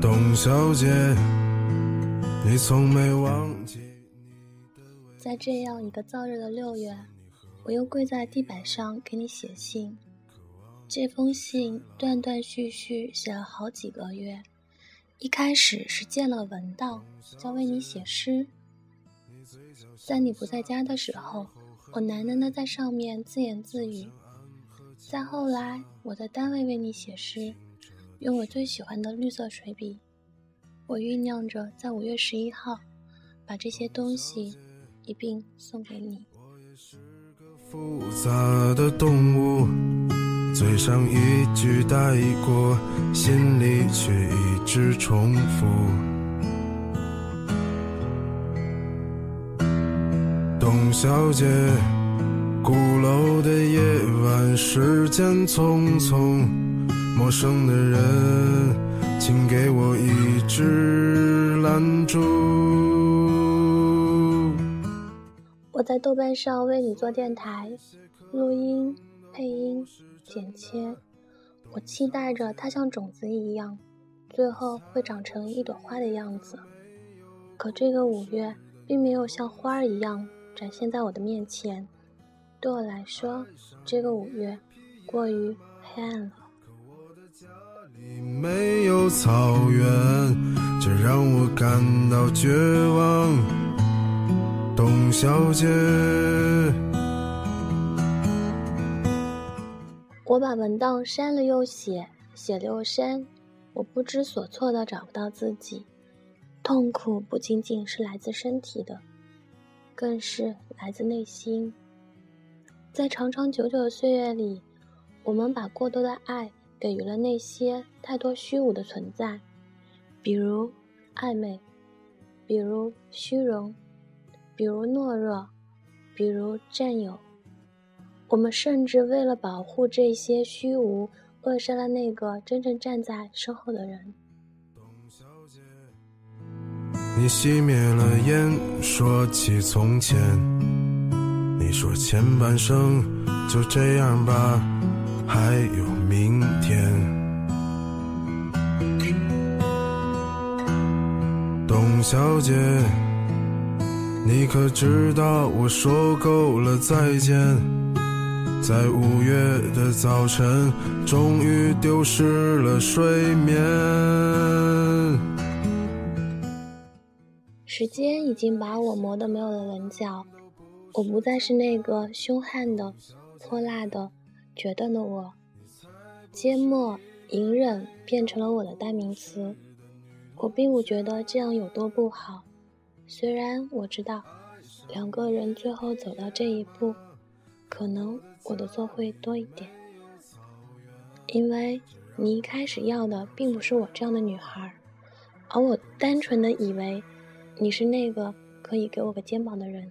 董小姐，你从没忘记你的。在这样一个燥热的六月，我又跪在地板上给你写信。这封信断断续续写了好几个月。一开始是见了文道，叫为你写诗。在你不在家的时候，我喃喃的在上面自言自语。再后来，我在单位为你写诗，用我最喜欢的绿色水笔。我酝酿着在五月十一号，把这些东西一并送给你。我也是个复杂的动物。嘴上一句带过，心里却一直重复。董小姐，鼓楼的夜晚，时间匆匆，陌生的人，请给我一支蜡烛。我在豆瓣上为你做电台，录音、配音。剪切，我期待着它像种子一样，最后会长成一朵花的样子。可这个五月并没有像花儿一样展现在我的面前。对我来说，这个五月过于黑暗了。没有草原，这让我感到绝望。董小姐。我把文档删了又写，写了又删，我不知所措的找不到自己。痛苦不仅仅是来自身体的，更是来自内心。在长长久久的岁月里，我们把过多的爱给予了那些太多虚无的存在，比如暧昧，比如虚荣，比如懦弱，比如占有。我们甚至为了保护这些虚无，扼杀了那个真正站在身后的人。董小姐你熄灭了烟，说起从前。你说前半生就这样吧，还有明天。董小姐，你可知道我说够了再见？在五月的早晨，终于丢失了睡眠。时间已经把我磨得没有了棱角，我不再是那个凶悍的、泼辣的、决断的我。缄默、隐忍变成了我的代名词。我并不觉得这样有多不好，虽然我知道，两个人最后走到这一步。可能我的错会多一点，因为你一开始要的并不是我这样的女孩，而我单纯的以为你是那个可以给我个肩膀的人。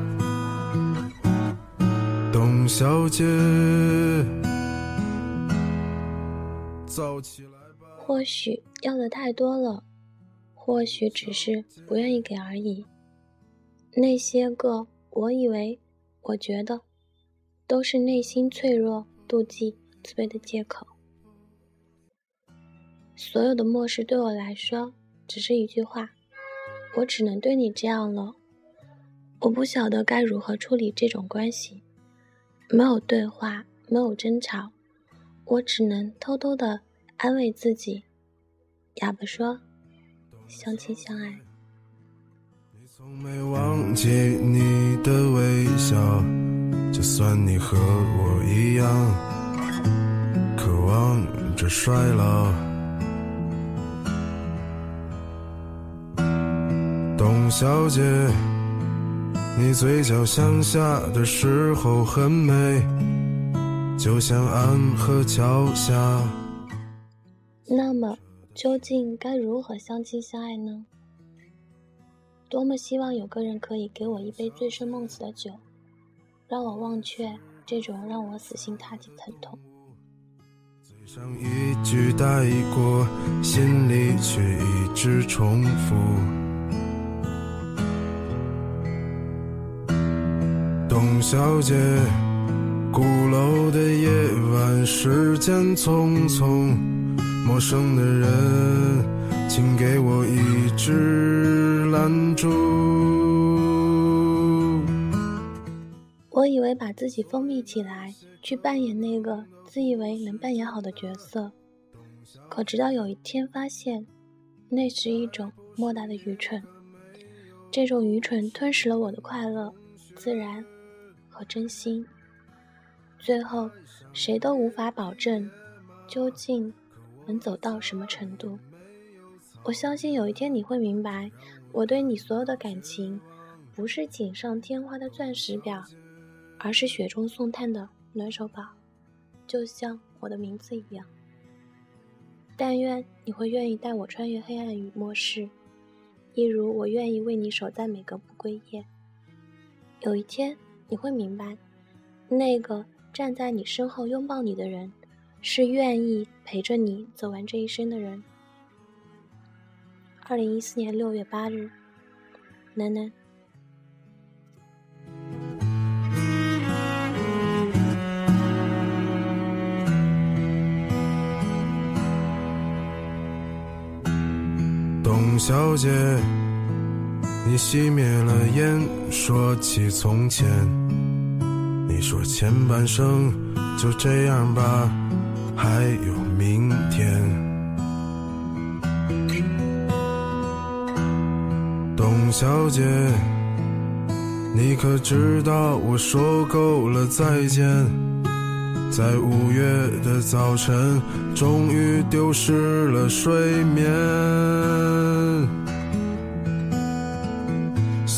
小姐。或许要的太多了，或许只是不愿意给而已。那些个我以为、我觉得，都是内心脆弱、妒忌、自卑的借口。所有的漠视对我来说，只是一句话：“我只能对你这样了。”我不晓得该如何处理这种关系。没有对话，没有争吵，我只能偷偷的安慰自己。哑巴说：“相亲相爱。”你从没忘记你的微笑，就算你和我一样，渴望着衰老。董小姐，你嘴角向下的时候很美，就像安河桥下。那么，究竟该如何相亲相爱呢？多么希望有个人可以给我一杯醉生梦死的酒，让我忘却这种让我死心塌地的疼痛。嘴上一句带过，心里却一直重复。董小姐，鼓楼的夜晚，时间匆匆，陌生的人，请给我一支蜡烛。我以为把自己封闭起来，去扮演那个自以为能扮演好的角色，可直到有一天发现，那是一种莫大的愚蠢。这种愚蠢吞噬了我的快乐、自然和真心。最后，谁都无法保证究竟能走到什么程度。我相信有一天你会明白，我对你所有的感情，不是锦上添花的钻石表。而是雪中送炭的暖手宝，就像我的名字一样。但愿你会愿意带我穿越黑暗与末世，一如我愿意为你守在每个不归夜。有一天你会明白，那个站在你身后拥抱你的人，是愿意陪着你走完这一生的人。二零一四年六月八日，楠楠。小姐，你熄灭了烟，说起从前。说前半生就这样吧，还有明天。董小姐，你可知道我说够了再见？在五月的早晨，终于丢失了睡眠。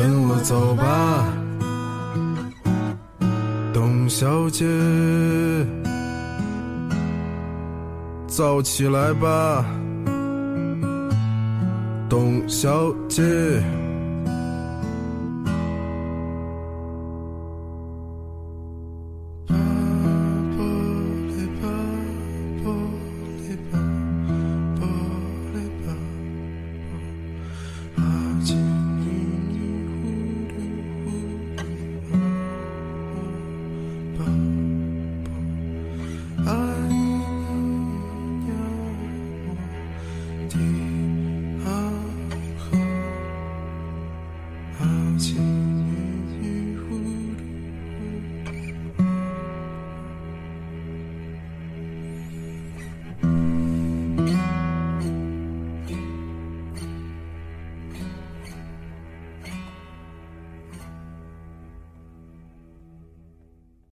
跟我走吧，董小姐，走起来吧，董小姐。